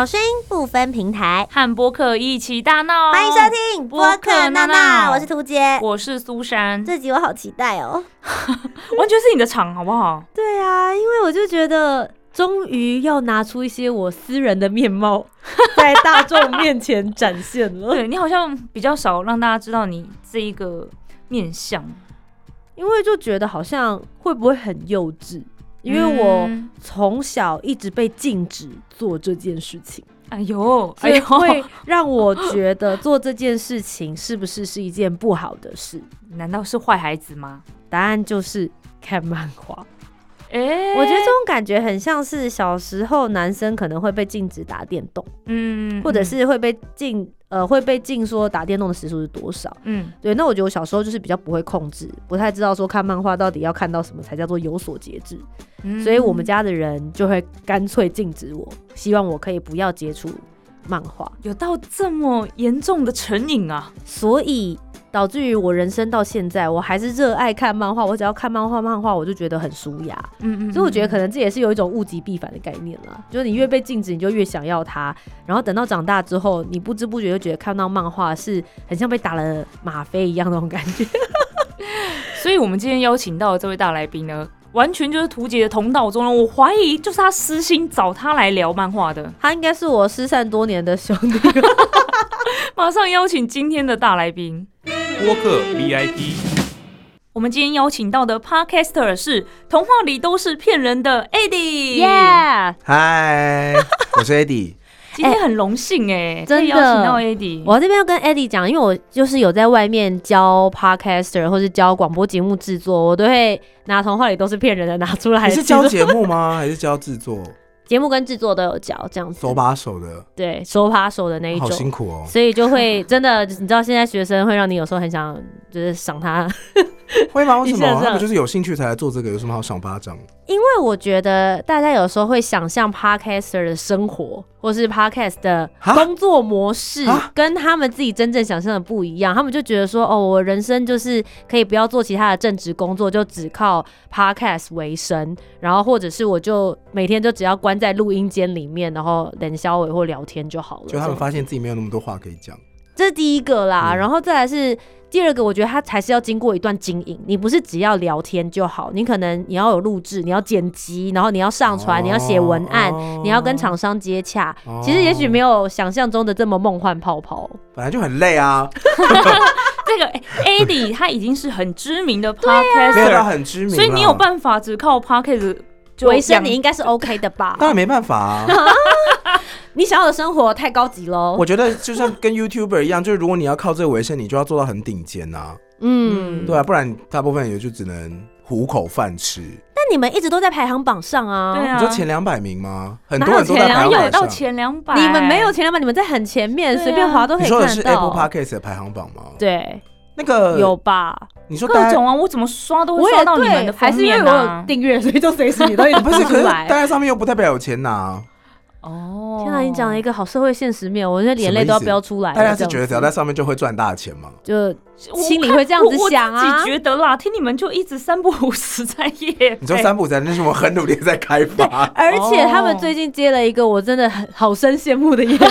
好声音不分平台，和播客一起大闹。欢迎收听播客闹闹，我是涂杰，我是苏珊。这集我好期待哦，完全是你的场，好不好？对啊，因为我就觉得终于要拿出一些我私人的面貌，在大众面前展现了。对你好像比较少让大家知道你这一个面相，因为就觉得好像会不会很幼稚？因为我嗯从小一直被禁止做这件事情，哎呦，所以哎呦，会让我觉得做这件事情是不是是一件不好的事？难道是坏孩子吗？答案就是看漫画。哎、我觉得这种感觉很像是小时候男生可能会被禁止打电动，嗯或者是会被禁呃会被禁说打电动的时数是多少。嗯对，那我觉得我小时候就是比较不会控制，不太知道说看漫画到底要看到什么才叫做有所节制。嗯所以我们家的人就会干脆禁止我，希望我可以不要接触漫画，有到这么严重的成瘾啊？所以导致于我人生到现在，我还是热爱看漫画。我只要看漫画，漫画我就觉得很舒雅。嗯嗯所以我觉得可能这也是有一种物极必反的概念啦，就是你越被禁止，你就越想要它，然后等到长大之后，你不知不觉就觉得看到漫画是很像被打了吗啡一样那种感觉。所以我们今天邀请到的这位大来宾呢，完全就是图杰的同道中人。我怀疑就是他私心找他来聊漫画的。他应该是我失散多年的兄弟。马上邀请今天的大来宾。播客 VIP，我们今天邀请到的 Podcaster 是《童话里都是骗人的》Eddie。耶！嗨，我是 Eddie。今天很荣幸哎、真的可以邀请到 Eddie。我这边要跟 Eddie 讲，因为我就是有在外面教 podcaster 或是教广播节目制作，我都会拿童话里都是骗人的拿出来。你是教节目吗？还是教制作？节目跟制作都有教，这样子手把手的，对手把手的那一种好种。辛苦哦。所以就会真的，你知道现在学生会让你有时候很想就是赏他，会吗？为什么？一下这样他们就是有兴趣才来做这个，有什么好赏巴掌？因为我觉得大家有时候会想象 podcaster 的生活，或是 podcast 的工作模式，跟他们自己真正想象的不一样。他们就觉得说，哦，我人生就是可以不要做其他的正职工作，就只靠 podcast 为生，然后或者是我就每天就只要关在录音间里面，然后冷消委或聊天就好了。就他们发现自己没有那么多话可以讲。这是第一个啦，嗯然后再来是第二个，我觉得它才是要经过一段经营。你不是只要聊天就好，你可能你要有录制，你要剪辑，然后你要上传，哦你要写文案，哦你要跟厂商接洽。哦其实也许没有想象中的这么梦幻泡泡。本来就很累啊，这个、哎 Eddie 他已经是很知名的 没有到 Podcaster，、很知名。所以你有办法只靠 Podcast 就维生你应该是 OK 的吧？当然没办法啊。你想要的生活太高级喽我。觉得就像跟 YouTuber 一样，就是如果你要靠这个为生，你就要做到很顶尖呐，嗯，对啊，不然大部分也就只能糊口饭吃。但你们一直都在排行榜上啊。对啊你说前两百名吗？很哪有多人都在排行榜哪有到。前两百？你们没有前两百，你们在很前面，随便滑都可以你说的是 Apple 到。Podcast 的排行榜吗？对，那个有吧？你说大家各种啊，我怎么刷都会刷到你们的对，还是因为我有！订阅，所以就随时你都一直 不是，可是出来待。在上面又不代表有钱拿。哦天哪，你讲了一个好社会现实面，我这眼泪都要飙出来。大家是觉得只要在上面就会赚大钱吗？就心里会这样子想啊自己觉得啦，听你们就一直三不五时在夜，你说三不五时，那是我很努力在开发。而且他们哦最近接了一个我真的很好生羡慕的业配，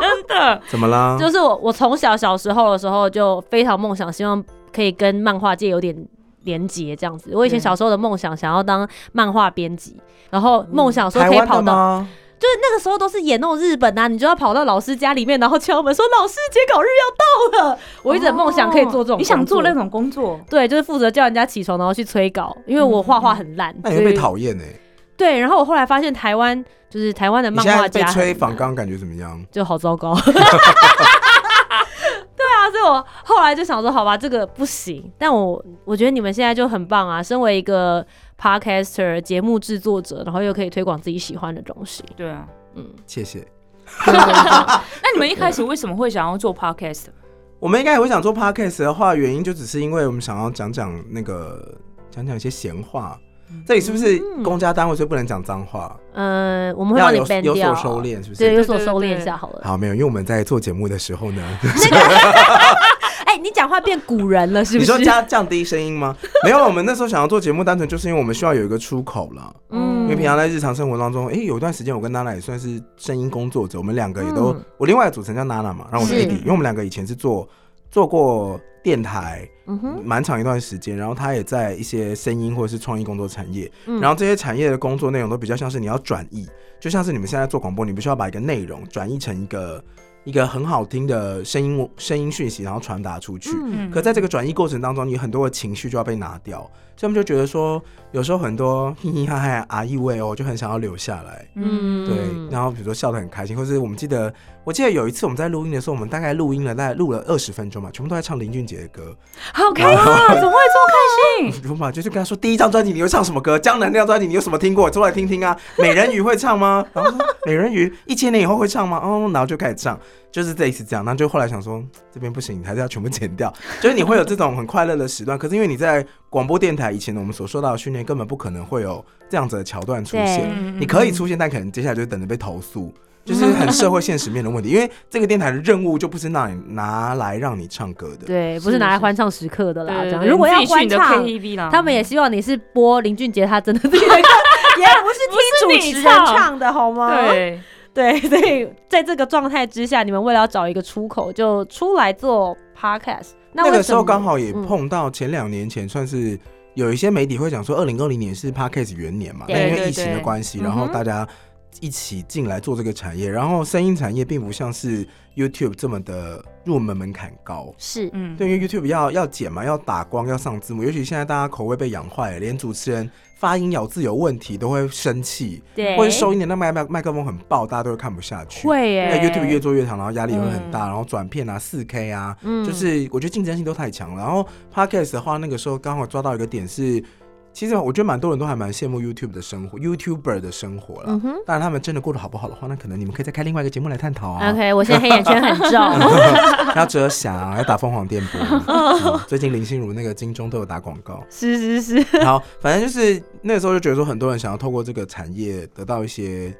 真的怎么啦？就是我我从小小时候的时候就非常梦想，希望可以跟漫画界有点连接这样子。我以前小时候的梦想想要当漫画编辑，然后梦想说可以跑到？就是那个时候都是演那种日本啊，你就要跑到老师家里面，然后敲门说老师截稿日要到了。我一直很梦想可以做这种、哦你想做那？种工作？对，就是负责叫人家起床，然后去催稿，因为我画画很烂，那你会被讨厌哎。对，然后我后来发现台湾就是台湾的漫画家被吹仿钢，感觉怎么样？就好糟糕。后来就想说，好吧，这个不行。但我我觉得你们现在就很棒啊，身为一个 podcaster 节目制作者，然后又可以推广自己喜欢的东西。对啊。嗯，谢谢。那你们一开始为什么会想要做 podcast？我们应该也会想做 podcast 的话，原因就只是因为我们想要讲讲那个讲讲一些闲话。这里是不是公家单位，所以不能讲脏话？呃，我们会帮你要有所收敛，是不是对，是？有所收敛一下好了。好，没有，因为我们在做节目的时候呢，哎、你讲话变古人了，是不是？你说加降低声音吗？没有，我们那时候想要做节目，单纯就是因为我们需要有一个出口了。嗯因为平常在日常生活当中，哎、有一段时间我跟娜娜也算是声音工作者，我们两个也都，嗯我另外的组成叫娜娜嘛，然后我是是 AD，因为我们两个以前是做做过电台，嗯哼，蛮长一段时间，然后他也在一些声音或者是创意工作产业，嗯。然后这些产业的工作内容都比较像是你要转译，就像是你们现在做广播，你必须要把一个内容转译成一个一个很好听的声音声音讯息，然后传达出去。嗯。可在这个转译过程当中，你很多的情绪就要被拿掉，所以他们就觉得说，有时候很多嘻嘻哈哈啊意味哦，就很想要留下来。嗯对，然后比如说笑得很开心，或是我们记得，我记得有一次我们在录音的时候，我们大概录音了，大概录了二十分钟嘛，全部都在唱林俊杰的歌。好开心啊！怎么会这么开心？我嘛就是跟他说，第一张专辑你会唱什么歌？江南那张专辑你有什么听过？出来听听啊。美人鱼会唱吗？然后说美人鱼一千年以后会唱吗？哦，然后就开始唱，就是这一次这样。那就后来想说这边不行，你还是要全部剪掉。就是你会有这种很快乐的时段，可是因为你在广播电台以前我们所受到的训练，根本不可能会有这样子的桥段出现。嗯你可以出现，但可能接下来就等着被投诉。就是很社会现实面的问题，因为这个电台的任务就不是拿你拿来让你唱歌的，对，不是拿来欢唱时刻的啦。这样，如果要欢唱他们也希望你是播林俊杰他真的这个，也不是听主持人唱的好吗？对，对，所以在这个状态之下，你们为了要找一个出口，就出来做 podcast。那那个时候刚好也嗯。碰到前两年前，算是有一些媒体会讲说，二零二零年是 Podcast 元年嘛，那因为疫情的关系，然后大家一起进来做这个产业，然后声音产业并不像是 YouTube 这么的入门门槛高。是嗯，对，因为 YouTube 要要剪嘛，要打光，要上字幕，尤其现在大家口味被养坏了，连主持人发音咬字有问题都会生气，对，或者收音的那麦麦麦克风很爆，大家都会看不下去。会耶那 YouTube 越做越长，然后压力也会很嗯大，然后转片啊、四 K 啊，嗯就是我觉得竞争性都太强了。然后 Podcast 的话，那个时候刚好抓到一个点是，其实我觉得蛮多人都还蛮羡慕 YouTube 的生活，YouTuber 的生活了。嗯哼。当然，他们真的过得好不好的话，那可能你们可以再开另外一个节目来探讨啊。OK，我现在黑眼圈很重。要遮瑕，要打凤凰电波。嗯 最近林心如那个金钟都有打广告。是是是，好，反正就是那个时候就觉得说，很多人想要透过这个产业得到一些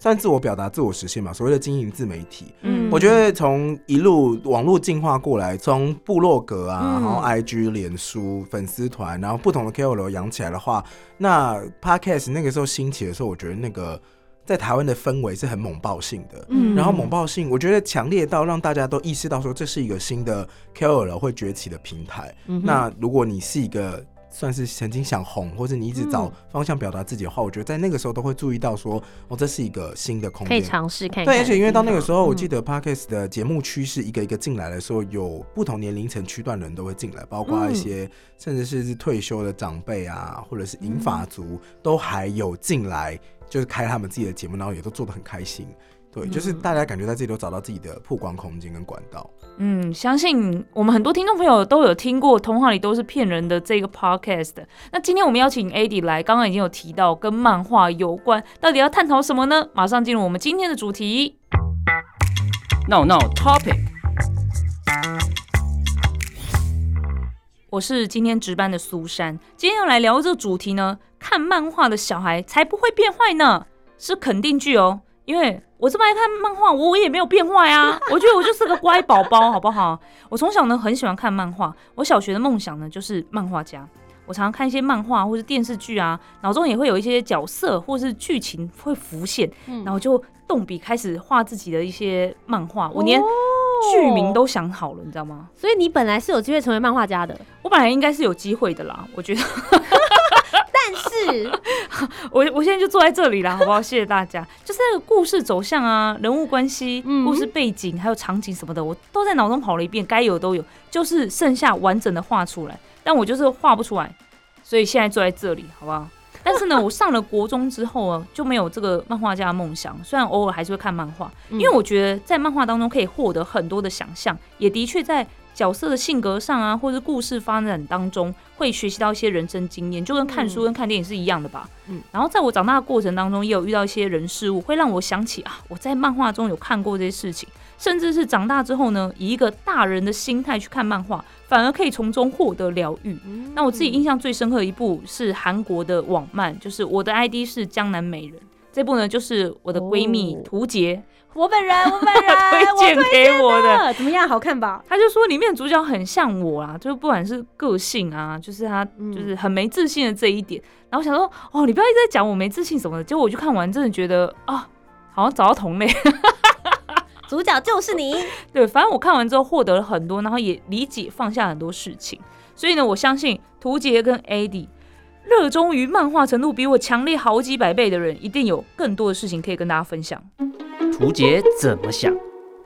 算自我表达、自我实现嘛，所谓的经营自媒体。嗯我觉得从一路网络进化过来，从部落格啊，嗯然后 IG、脸书、粉丝团，然后不同的 KOL 养起来的话，那 Podcast 那个时候兴起的时候，我觉得那个在台湾的氛围是很猛爆性的。嗯然后猛爆性，我觉得强烈到让大家都意识到说，这是一个新的 KOL 会崛起的平台。嗯那如果你是一个算是曾经想红，或者你一直找嗯方向表达自己的话，我觉得在那个时候都会注意到说，哦，这是一个新的空间可以。尝试看看。对，而且因为到那个时候，我嗯记得 Parkes 的节目趋势一个一个进来的时候，有不同年龄层区段的人都会进来，包括嗯一些甚至是是退休的长辈啊，或者是银发族，都还有进来，就是开他们自己的节目，然后也都做得很开心。对，就是大家感觉在这里都找到自己的曝光空间跟管道。嗯，相信我们很多听众朋友都有听过《童话里都是骗人的》这个 podcast。那今天我们邀请 AD 来，刚刚已经有提到跟漫画有关，到底要探讨什么呢？马上进入我们今天的主题。闹闹 topic。我是今天值班的苏珊，今天要来聊这个主题呢，看漫画的小孩才不会变坏呢，是肯定句哦。因为我这么爱看漫画，我也没有变坏啊，我觉得我就是个乖宝宝，好不好？我从小呢很喜欢看漫画，我小学的梦想呢就是漫画家。我常常看一些漫画或是电视剧啊，脑中也会有一些角色或是剧情会浮现，嗯然后就动笔开始画自己的一些漫画，我连哦剧名都想好了，你知道吗？所以你本来是有机会成为漫画家的，我本来应该是有机会的啦，我觉得。但是？我我现在就坐在这里啦，好不好？谢谢大家。就是那个故事走向啊，人物关系、嗯故事背景还有场景什么的，我都在脑中跑了一遍，该有的都有，就是剩下完整的画出来，但我就是画不出来，所以现在坐在这里，好不好？但是呢，我上了国中之后啊，就没有这个漫画家的梦想。虽然偶尔还是会看漫画，因为我觉得在漫画当中可以获得很多的想象，也的确在角色的性格上啊，或者故事发展当中，会学习到一些人生经验，就跟看书跟看电影是一样的吧。嗯然后在我长大的过程当中，也有遇到一些人事物，会让我想起啊，我在漫画中有看过这些事情，甚至是长大之后呢，以一个大人的心态去看漫画，反而可以从中获得疗愈。那我自己印象最深刻的一部是韩国的网漫，就是我的 ID 是江南美人。这部呢，就是我的闺蜜哦涂洁我本人，我本人，推荐给我的。的，怎么样？好看吧？他就说里面的主角很像我啊，就是不管是个性啊，就是他嗯就是很没自信的这一点。然后想说，哦，你不要一直在讲我没自信什么的。结果我就看完，真的觉得啊，好像找到同类。主角就是你，对，反正我看完之后获得了很多，然后也理解放下很多事情。所以呢，我相信图杰跟 AD 热衷于漫画程度比我强烈好几百倍的人，一定有更多的事情可以跟大家分享。图杰怎么想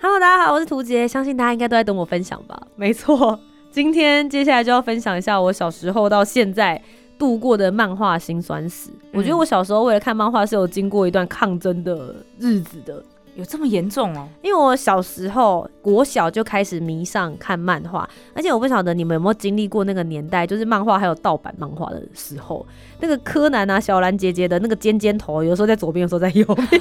？Hello，大家好，我是图杰，相信大家应该都在等我分享吧？没错，今天接下来就要分享一下我小时候到现在度过的漫画辛酸史。我觉得我小时候为了看漫画是有经过一段抗争的日子的，有这么严重哦？因为我小时候国小就开始迷上看漫画，而且我不晓得你们有没有经历过那个年代，就是漫画还有盗版漫画的时候，那个柯南啊、小兰姐姐的那个尖尖头，有时候在左边，有时候在右边。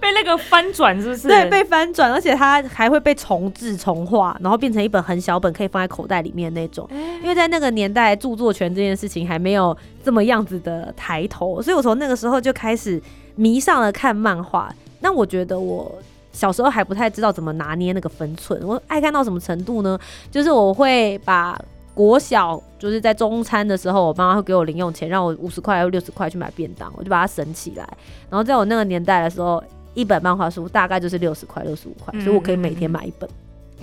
被那个翻转是不是？对，被翻转，而且它还会被重置、重画，然后变成一本很小本，可以放在口袋里面那种。因为在那个年代，著作权这件事情还没有这么样子的抬头，所以我从那个时候就开始迷上了看漫画。那我觉得我小时候还不太知道怎么拿捏那个分寸，我爱看到什么程度呢？就是我会把。国小就是在中餐的时候，我妈妈会给我零用钱，让我五十块或六十块去买便当，我就把它省起来。然后在我那个年代的时候，一本漫画书大概就是六十块、六十五块，所以我可以每天买一本，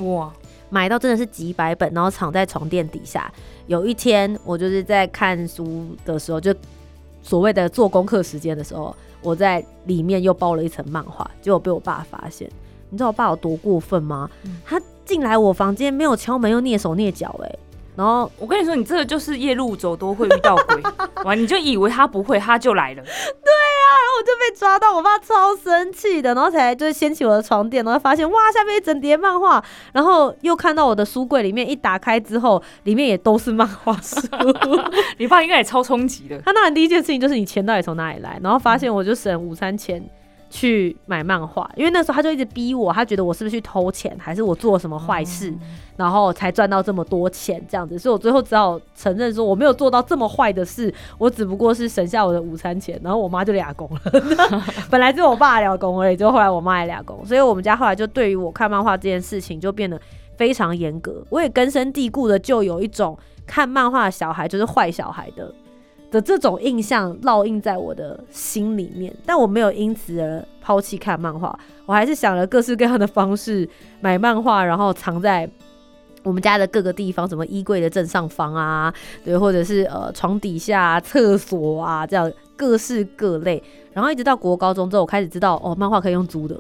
哇，买到真的是几百本，然后藏在床垫底下。有一天，我就是在看书的时候，就所谓的做功课时间的时候，我在里面又包了一层漫画，结果被我爸发现。你知道我爸有多过分吗？嗯他进来我房间没有敲门，又蹑手蹑脚，哎，然后我跟你说，你这个就是夜路走多会遇到鬼，完你就以为他不会，他就来了。我就被抓到，我爸超生气的，然后才就是掀起我的床垫，然后发现哇，下面一整叠漫画，然后又看到我的书柜里面一打开之后，里面也都是漫画书。你爸应该也超冲击的。他当然第一件事情就是你钱到底从哪里来，然后发现我就省午餐钱去买漫画，因为那时候他就一直逼我，他觉得我是不是去偷钱，还是我做了什么坏事，然后才赚到这么多钱这样子，所以我最后只好承认说我没有做到这么坏的事，我只不过是省下我的午餐钱，然后我妈就俩工了，本来只有我爸俩工而已，就后来我妈也俩工，所以我们家后来就对于我看漫画这件事情就变得非常严格，我也根深蒂固的就有一种看漫画的小孩就是坏小孩的。的这种印象烙印在我的心里面，但我没有因此而抛弃看漫画，我还是想了各式各样的方式买漫画，然后藏在我们家的各个地方，什么衣柜的正上方啊，对，或者是呃床底下、厕所啊，这样各式各类。然后一直到国高中之后，我开始知道哦，漫画可以用租的。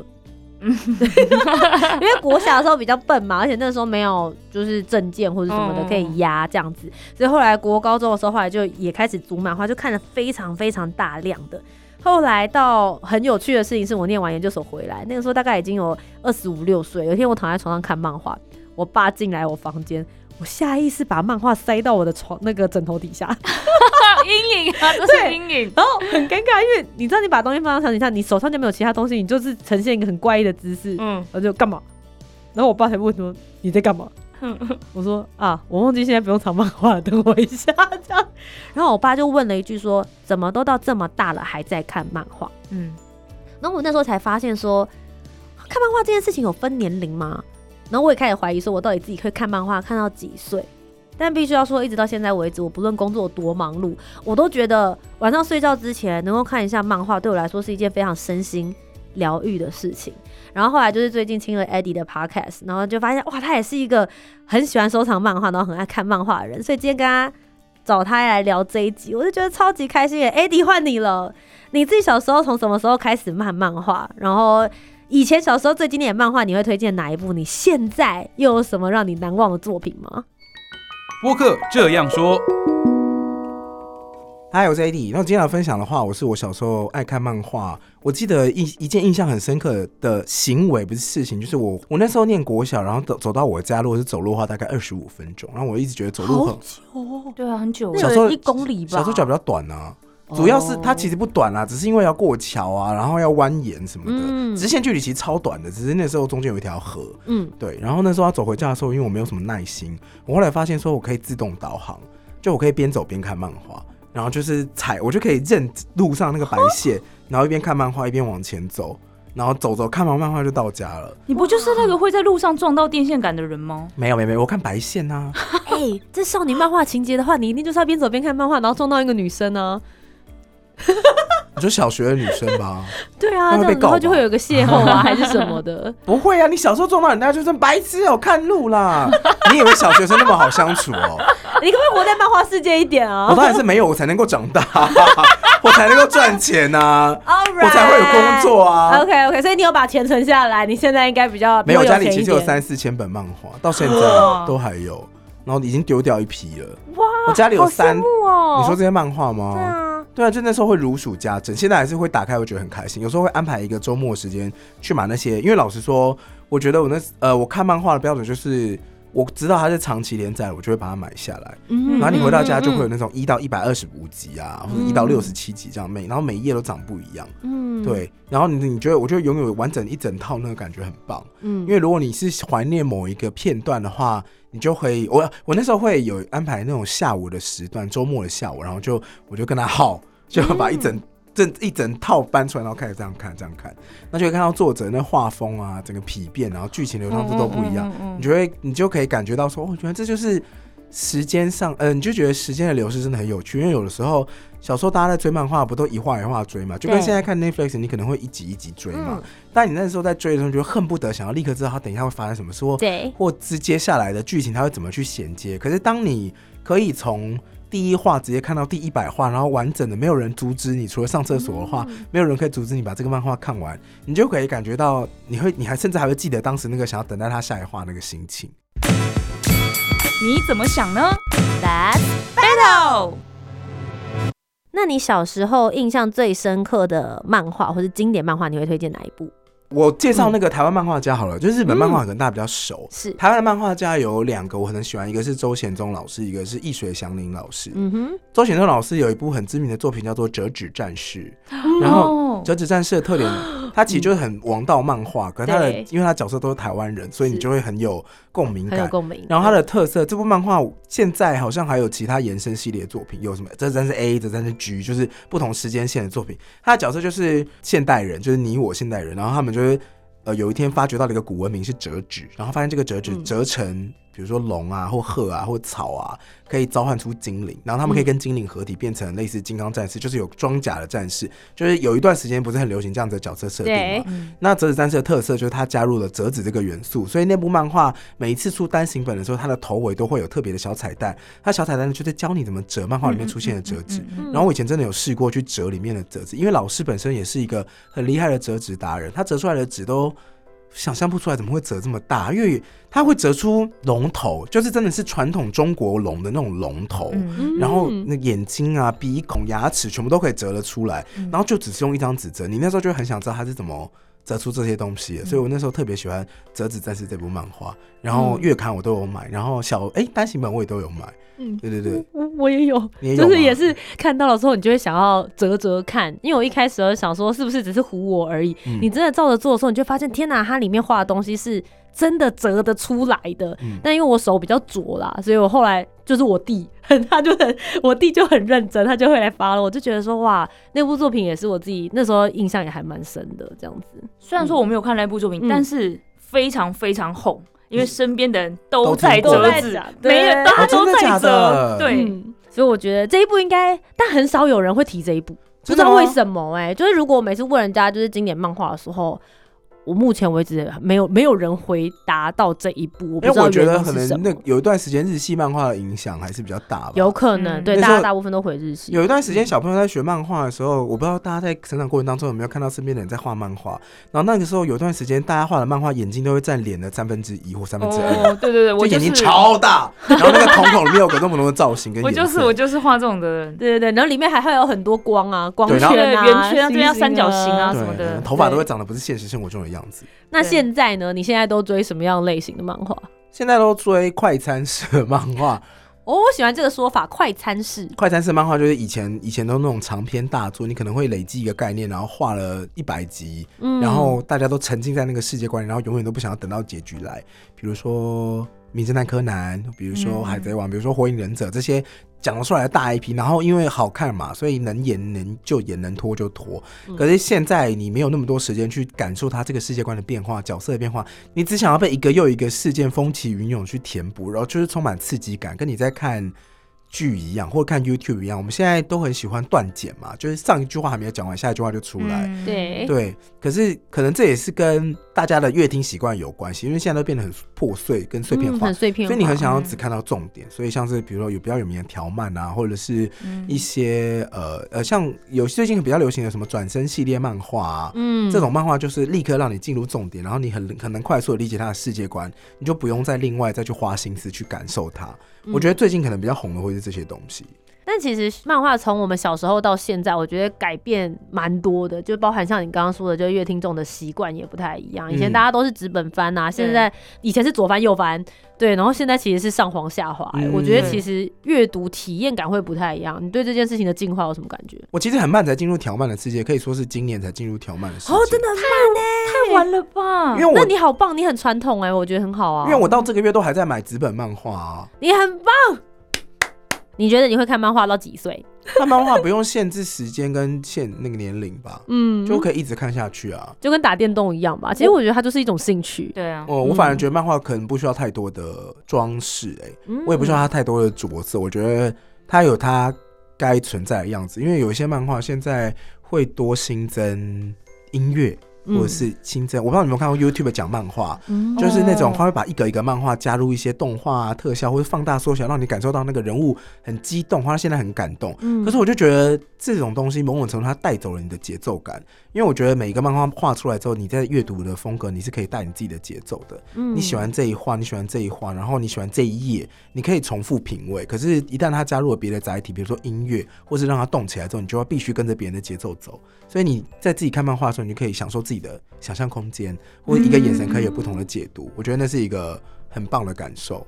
因为国小的时候比较笨嘛，而且那时候没有就是证件或者什么的可以压这样子，所以后来国高中的时候，后来就也开始读漫画，就看了非常非常大量的。后来到很有趣的事情是我念完研究所回来，那个时候大概已经有二十五六岁。有一天我躺在床上看漫画，我爸进来我房间，我下意识把漫画塞到我的床那个枕头底下，阴影啊，这是阴影。然后很尴尬，因为你知道你把东西放到床底下，你手上就没有其他东西，你就是呈现一个很怪异的姿势，嗯，然后就干嘛？然后我爸才问说你在干嘛？我说啊，我忘记现在不用藏漫画了，等我一下这样。然后我爸就问了一句说，怎么都到这么大了还在看漫画？嗯，然后我那时候才发现说，看漫画这件事情有分年龄吗？然后我也开始怀疑说，我到底自己会看漫画看到几岁？但必须要说，一直到现在为止，我不论工作有多忙碌，我都觉得晚上睡觉之前能够看一下漫画，对我来说是一件非常身心疗愈的事情。然后后来就是最近听了 Eddie 的 podcast，然后就发现哇，他也是一个很喜欢收藏漫画，然后很爱看漫画的人。所以今天跟他找他来聊这一集，我就觉得超级开心耶。Eddie 换你了，你自己小时候从什么时候开始漫漫画？然后以前小时候最经典的漫画，你会推荐哪一部？你现在又有什么让你难忘的作品吗？播客这样说，嗨，我是 AD。那我今天要分享的话，我是我小时候爱看漫画。我记得一一件印象很深刻的行为，不是事情，就是我我那时候念国小，然后走走到我家，如果是走路的话，大概二十五分钟。然后我一直觉得走路很久哦，对啊，很久那小时候一公里吧？小时候脚比较短啊，主要是它其实不短啦，只是因为要过桥啊，然后要蜿蜒什么的，嗯直线距离其实超短的，只是那时候中间有一条河。嗯，对，然后那时候要走回家的时候，因为我没有什么耐心，我后来发现说我可以自动导航，就我可以边走边看漫画，然后就是踩，我就可以认路上那个白线，然后一边看漫画一边往前走，然后走走看完漫画就到家了。你不就是那个会在路上撞到电线杆的人吗？没有没有没有，我看白线啊，哎、这少女漫画情节的话，你一定就是要边走边看漫画，然后撞到一个女生啊。你说小学的女生吧？对啊，然那会被告吧后就会有个邂逅啊，还是什么的。不会啊，你小时候撞到人家就算白痴哦、看路啦。你以为小学生那么好相处哦、你可不可以活在漫画世界一点啊？我当然是没有，我才能够长大，我才能够赚钱呐、All right 我才会有工作啊。OK OK，所以你有把钱存下来，你现在应该比较没有，家里其实有点三四千本漫画，到现在都还有，然后已经丢掉一批了。哇，我家里有三好羡慕哦。你说这些漫画吗？对啊，对啊，就那时候会如数家珍，现在还是会打开，我觉得很开心。有时候会安排一个周末时间去买那些，因为老实说，我觉得我那呃，我看漫画的标准就是。我知道它是长期连载，我就会把它买下来。嗯然后你回到家就会有嗯那种一到一百二十五集啊，或者嗯一到六十七集这样每，然后每一页都长不一样。嗯，对，然后你你觉得，我觉得拥有完整一整套那个感觉很棒。嗯因为如果你是怀念某一个片段的话，你就会我我那时候会有安排那种下午的时段，周末的下午，然后就我就跟他耗，就把一整。这一整套搬出来，然后开始这样看，这样看，那就会看到作者那画风啊，整个皮变，然后剧情流畅度都不一样，嗯你就会你就可以感觉到说，哦，原来这就是时间上，呃，你就觉得时间的流逝真的很有趣，因为有的时候小时候大家在追漫画，不都一画一画追嘛，就跟现在看 Netflix，你可能会一集一集追嘛嗯，但你那时候在追的时候，就恨不得想要立刻知道它等一下会发生什么事，或对，或之接下来的剧情它会怎么去衔接。可是当你可以从第一话直接看到第一百话，然后完整的，没有人阻止你，除了上厕所的话，嗯没有人可以阻止你把这个漫画看完，你就可以感觉到，你会，你还甚至还会记得当时那个想要等待他下一话那个心情。你怎么想呢 That's？Battle，那你小时候印象最深刻的漫画或是经典漫画，你会推荐哪一部？我介绍那个台湾漫画家好了，就是日本漫画可能大家比较熟。是，台湾的漫画家有两个我很喜欢，一个是周贤宗老师，一个是易水祥林老师。嗯哼，周贤宗老师有一部很知名的作品叫做《折纸战士》，然后后折纸战士的特点，它其实就是很王道漫画，可是它的因为它角色都是台湾人，所以你就会很有共鸣感。共鸣。然后它的特色，这部漫画现在好像还有其他延伸系列作品，有什么这真是 A、折纸战士 G，就是不同时间线的作品。它的角色就是现代人，就是你我现代人，然后他们就是呃有一天发掘到了一个古文明是折纸，然后发现这个折纸嗯折成。比如说龙啊，或鹤啊，或草啊，可以召唤出精灵，然后他们可以跟精灵合体，变成类似金刚战士，就是有装甲的战士。就是有一段时间不是很流行这样子的角色设定对嘛？嗯那折纸战士的特色就是它加入了折纸这个元素，所以那部漫画每一次出单行本的时候，它的头尾都会有特别的小彩蛋。它小彩蛋呢，就在教你怎么折漫画里面出现的折纸。嗯然后我以前真的有试过去折里面的折纸，因为老师本身也是一个很厉害的折纸达人，他折出来的纸都想象不出来怎么会折这么大，因为它会折出龙头，就是真的是传统中国龙的那种龙头。然后那眼睛啊、鼻孔、牙齿全部都可以折得出来，嗯然后就只是用一张纸折。你那时候就很想知道它是怎么折出这些东西，所以我那时候特别喜欢《折纸战士》这部漫画，然后嗯。月刊我都有买，然后小哎、单行本我也都有买。嗯。对对对，我我也有，也有就是也是看到了之后，你就会想要折折看，因为我一开始有想说是不是只是唬我而已，嗯。你真的照着做的时候，你就发现天哪，它里面画的东西是真的折得出来的。嗯。但因为我手比较拙啦，所以我后来就是我弟，他就很我弟就很认真，他就会来发了，我就觉得说哇，那部作品也是我自己那时候印象也还蛮深的，这样子。虽然说我没有看那部作品，嗯。但是非常非常红，因为身边的人都都在折纸都在讲，没大家都在的？折，对，嗯，所以我觉得这一部应该，但很少有人会提这一部，不知道为什么哎、就是如果我每次问人家就是经典漫画的时候，我目前为止没有没有人回答到这一步，我不因为知道我觉得可原因是什么能那有一段时间日系漫画的影响还是比较大吧。有可能、嗯对大家大部分都回日系，有一段时间，小朋友在学漫画的时候，我不知道大家在成长过程当中有没有看到身边的人在画漫画。然后那个时候有一段时间，大家画的漫画眼睛都会占脸的三分之一或三分之二，哦，对对对，我就眼睛超大，然后那个瞳孔里面有个那么多的造型跟我颜色。就是我就是画这种的人，对对对，然后里面还会有很多光啊，光圈啊、圆圈啊对啊三角形啊什么的头发都会长得不是现实生活中的样子。那现在呢？你现在都追什么样类型的漫画？现在都追快餐式的漫画，哦，我喜欢这个说法，快餐式。快餐式漫画就是以前以前都那种长篇大作，你可能会累积一个概念，然后画了一百集，嗯然后大家都沉浸在那个世界观里，然后永远都不想要等到结局来。比如说《名侦探柯南》，比如说《嗯海贼王》，比如说《火影忍者》这些讲得出来的大 IP，然后因为好看嘛，所以能演能就演，能拖就拖。嗯可是现在你没有那么多时间去感受它这个世界观的变化、角色的变化，你只想要被一个又一个事件风起云涌去填补，然后就是充满刺激感，跟你在看。剧一样，或者看 YouTube 一样，我们现在都很喜欢断剪嘛，就是上一句话还没有讲完，下一句话就出来。嗯对对，可是可能这也是跟大家的阅听习惯有关系，因为现在都变得很破碎跟碎片化，嗯很碎片化，所以你很想要嗯只看到重点。所以像是比如说有比较有名的条漫啊，或者是嗯一些呃呃，像有最近比较流行的什么转身系列漫画啊。嗯这种漫画就是立刻让你进入重点，然后你很很能快速的理解它的世界观，你就不用再另外再去花心思去感受它。我觉得最近可能比较红的会是这些东西。但其实漫画从我们小时候到现在，我觉得改变蛮多的，就包含像你刚刚说的，就是乐听众的习惯也不太一样。以前嗯大家都是纸本翻啊，现在以前是左翻右翻，对，然后现在其实是上黄下滑、欸嗯我觉得其实阅读体验感会不太一样。你对这件事情的进化有什么感觉？我其实很慢才进入条漫的世界，可以说是今年才进入条漫的世界。哦，真的很慢呢、太晚了吧？因为那你好棒，你很传统哎、我觉得很好啊。因为我到这个月都还在买纸本漫画啊。你很棒。你觉得你会看漫画到几岁？看漫画不用限制时间跟限那个年龄吧，嗯，就可以一直看下去啊。就跟打电动一样吧。其实我觉得它就是一种兴趣。对啊，我，我反而觉得漫画可能不需要太多的装饰，哎，嗯我也不需要它太多的着色。我觉得它有它该存在的样子，因为有一些漫画现在会多新增音乐。或者是新增，我不知道你们有没有看过 YouTube 讲漫画，嗯就是那种哦他会把一个一个漫画加入一些动画、啊、特效或者放大缩小，让你感受到那个人物很激动，或者现在很感动。嗯可是我就觉得这种东西某种程度它带走了你的节奏感，因为我觉得每一个漫画画出来之后，你在阅读的风格你是可以带你自己的节奏的。嗯你喜欢这一画，你喜欢这一画，然后你喜欢这一页，你可以重复品味。可是，一旦它加入了别的载体，比如说音乐，或是让它动起来之后，你就要必须跟着别人的节奏走。所以你在自己看漫画的时候，你就可以享受自己的想象空间，或者一个眼神可以有不同的解读。我觉得那是一个很棒的感受。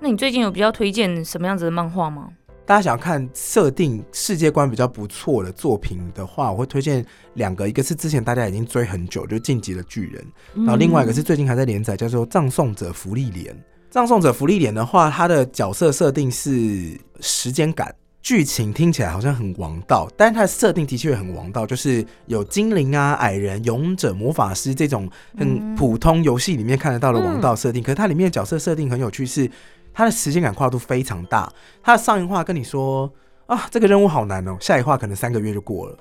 那你最近有比较推荐什么样子的漫画吗？大家想看设定世界观比较不错的作品的话，我会推荐两个，一个是之前大家已经追很久，就是《进击的巨人》，然后另外一个是最近还在连载，叫做《葬送者福利连》。葬送者福利连的话，它的角色设定是时间感。剧情听起来好像很王道，但是它的设定的确很王道，就是有精灵啊、矮人、勇者、魔法师这种很普通游戏里面看得到的王道设定。可是它里面的角色设定很有趣，是它的时间感跨度非常大。它的上一话跟你说啊，这个任务好难哦，下一话可能三个月就过了，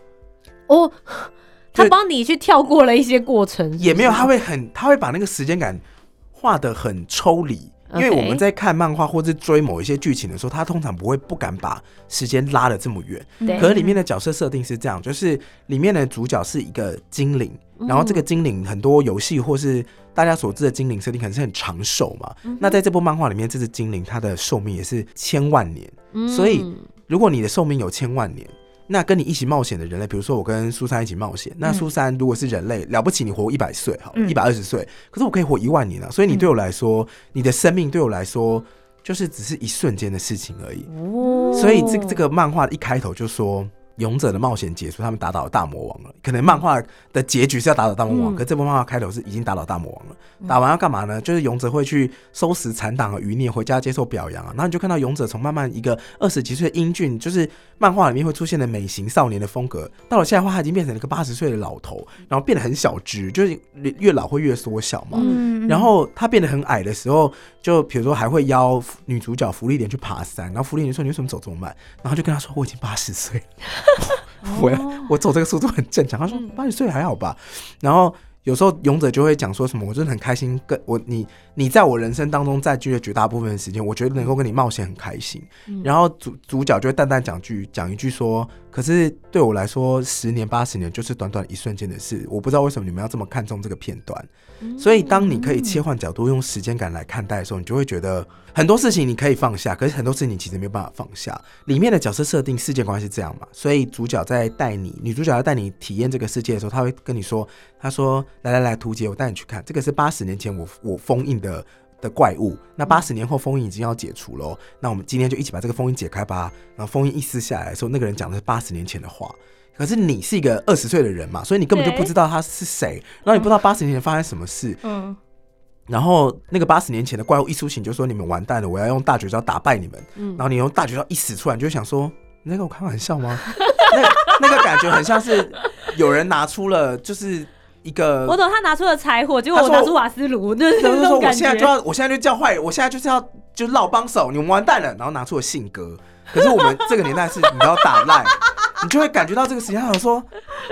哦，他帮你去跳过了一些过程，是是也没有，他会很，他会把那个时间感画得很抽离。因为我们在看漫画或是追某一些剧情的时候，他通常不会不敢把时间拉的这么远。对可是里面的角色设定是这样，就是里面的主角是一个精灵，嗯然后这个精灵很多游戏或是大家所知的精灵设定可能是很长寿嘛。嗯那在这部漫画里面，这只精灵它的寿命也是千万年。嗯所以如果你的寿命有千万年，那跟你一起冒险的人类，比如说我跟苏珊一起冒险，那嗯苏珊如果是人类，了不起你活一百岁，好，嗯一百二十岁，可是我可以活一万年啊，所以你对我来说，你的生命对我来说，就是只是一瞬间的事情而已。哦所以这这个漫画一开头就说。勇者的冒险结束，他们打倒了大魔王了。可能漫画的结局是要打倒大魔王，嗯可这部漫画开头是已经打倒大魔王了。打完要干嘛呢？就是勇者会去收拾残党和余孽，回家接受表扬啊。然后你就看到勇者从慢慢一个二十几岁的英俊，就是漫画里面会出现的美型少年的风格，到了现在的话，他已经变成了一个八十岁的老头，然后变得很小只，就是越越老会越缩小嘛。嗯然后他变得很矮的时候，就比如说还会邀女主角福利莲去爬山，然后福利莲说：“你为什么走这么慢？”然后就跟他说：“我已经八十岁，我 我走这个速度很正常。”他说：“八十岁还好吧？”然后有时候勇者就会讲说什么，我真的很开心，跟我你你在我人生当中占据了绝大部分的时间，我觉得能够跟你冒险很开心。嗯然后主主角就会淡淡讲句讲一句说，可是对我来说，十年八十年就是短短一瞬间的事，我不知道为什么你们要这么看重这个片段。所以当你可以切换角度，用时间感来看待的时候，你就会觉得很多事情你可以放下，可是很多事情你其实没有办法放下。里面的角色设定、世界观是这样嘛？所以主角在带你，女主角要带你体验这个世界的时候，他会跟你说：“他说来来来，图姐，我带你去看，这个是八十年前我我封印的。”的怪物，那八十年后封印已经要解除喽。那我们今天就一起把这个封印解开吧。然后封印一撕下来的时候，那个人讲的是八十年前的话。可是你是一个二十岁的人嘛，所以你根本就不知道他是谁，然后你不知道八十年前发生什么事。嗯，然后那个八十年前的怪物一苏醒，就说你们完蛋了，我要用大绝招打败你们。嗯然后你用大绝招一使出来，你就想说，你在跟我开玩笑吗？那 那个感觉很像是有人拿出了就是一个，我懂他拿出了柴火，结果我拿出瓦斯炉，就是就是说我那种感觉。现在就要，我现在就叫坏人，我现在就是要就绕帮手，你们完蛋了，然后拿出了信鸽。可是我们这个年代是你要打赖，你就会感觉到这个时间，想说，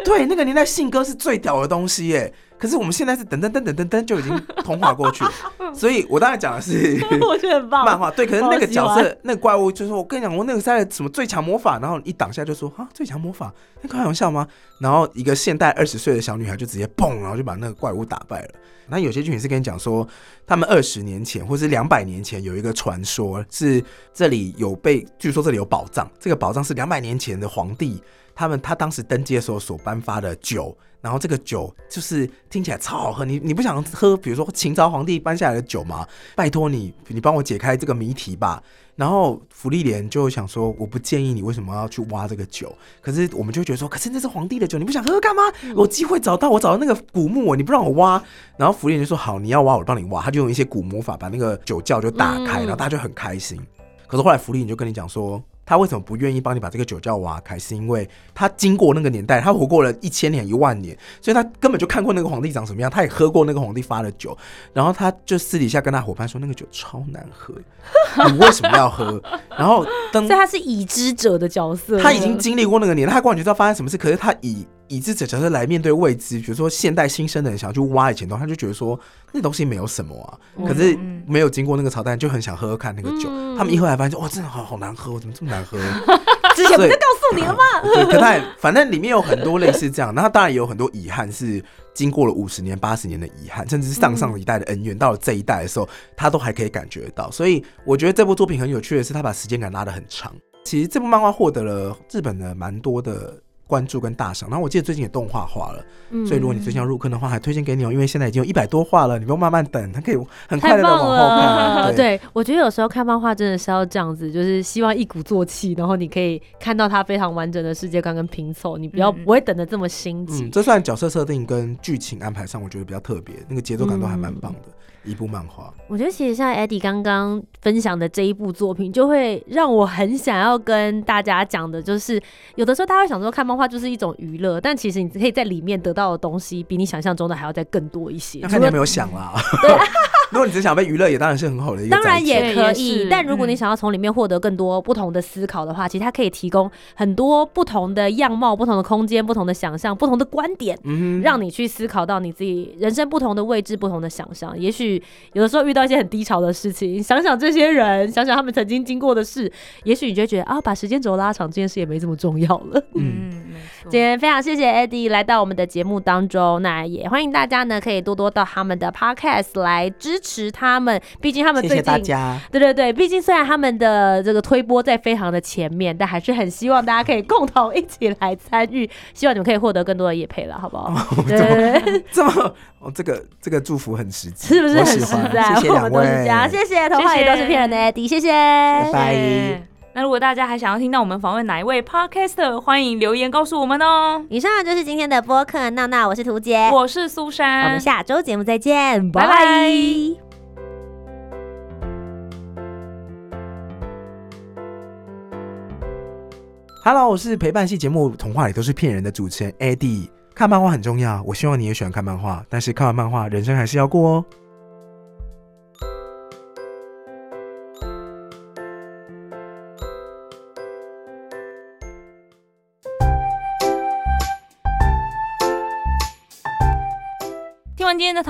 对，那个年代信鸽是最屌的东西耶。可是我们现在是噔噔噔噔噔噔就已经通话过去了，所以我当然讲的是 我觉得很棒。漫画，对，可是那个角色那个怪物就说，我跟你讲，我那个在什么最强魔法，然后一挡下就说啊最强魔法，那开玩笑吗？然后一个现代二十岁的小女孩就直接嘣，然后就把那个怪物打败了。那有些剧情是跟你讲说，他们二十年前或是两百年前有一个传说，是这里有被，据说这里有宝藏，这个宝藏是两百年前的皇帝他们他当时登基的时候所颁发的酒，然后这个酒就是听起来超好喝，你你不想喝，比如说秦朝皇帝颁下来的酒吗？拜托你，你帮我解开这个谜题吧。然后福利莲就想说，我不建议你为什么要去挖这个酒，可是我们就觉得说，可是那是皇帝的酒，你不想喝干嘛？我机会找到，我找到那个古墓，你不让我挖。然后福利莲就说好，你要挖我帮你挖，他就用一些古魔法把那个酒窖就打开，嗯然后大家就很开心。可是后来福利莲就跟你讲说，他为什么不愿意帮你把这个酒窖挖开，是因为他经过那个年代，他活过了一千年、一万年，所以他根本就看过那个皇帝长什么样，他也喝过那个皇帝发的酒，然后他就私底下跟他伙伴说，那个酒超难喝，你为什么要喝？然后当所以他是已知者的角色，他已经经历过那个年代，他完全知道发生什么事。可是他以以智者角色来面对未知，比如说现代新生的人想要去挖以前的东西，他就觉得说那东西没有什么啊。可是嗯没有经过那个朝代，就很想喝喝看那个酒。嗯他们一喝来发现，哇，真的好好难喝，怎么这么难喝？之前不是告诉你了吗？对，可他也反正里面有很多类似这样，那当然也有很多遗憾是经过了五十年、八十年的遗憾，甚至是上上一代的恩怨，到了这一代的时候，他都还可以感觉到。所以我觉得这部作品很有趣的是，他把时间感拉得很长。其实这部漫画获得了日本的蛮多的。关注跟大赏，然后我记得最近也动画化了，嗯所以如果你最近要入坑的话，还推荐给你哦，因为现在已经有一百多话了，你不用慢慢等，它可以很快的往棒后看。了！对，我觉得有时候看漫画真的是要这样子，就是希望一鼓作气，然后你可以看到它非常完整的世界观跟拼凑，你不要嗯不会等的这么心急。嗯，这算角色设定跟剧情安排上，我觉得比较特别，那个节奏感都还蛮棒的、一部漫画。我觉得其实像 Eddie 刚刚分享的这一部作品，就会让我很想要跟大家讲的，就是有的时候大家会想说看漫画就是一种娱乐，但其实你可以在里面得到的东西，比你想象中的还要再更多一些。那看你有没有想啦。如果你只想被娱乐，也当然是很好的一个当然。也可以但如果你嗯想要从里面获得更多不同的思考的话，其实它可以提供很多不同的样貌、不同的空间、不同的想象、不同的观点。嗯，让你去思考到你自己人生不同的位置、不同的想象。也许有的时候遇到一些很低潮的事情，想想这些人，想想他们曾经经过的事，也许你就会觉得啊，把时间轴拉长这件事也没这么重要了。嗯今。天非常谢谢 Eddie 来到我们的节目当中，那也欢迎大家呢可以多多到他们的 Podcast 来支持他们，毕竟他们谢谢大家。对对对，毕竟虽然他们的这个推波在非常的前面，但还是很希望大家可以共同一起来参与，希望你们可以获得更多的业配了，好不好？对对对，这么哦，这个这个祝福很实际，是不是很实在？谢谢两我们都是这位，样，谢谢，童话也都是骗人的 Eddie，谢谢，拜那如果大家还想要听到我们访问哪一位 podcaster，欢迎留言告诉我们哦。以上就是今天的播客闹闹，我是涂杰，我是苏珊我珊，们下周节目再见，拜拜拜 Hello，我是陪伴系节目《童话里都是骗人的》主持人 Eddie。看漫画很重要，我希望你也喜欢看漫画，但是看完漫画，人生还是要过哦。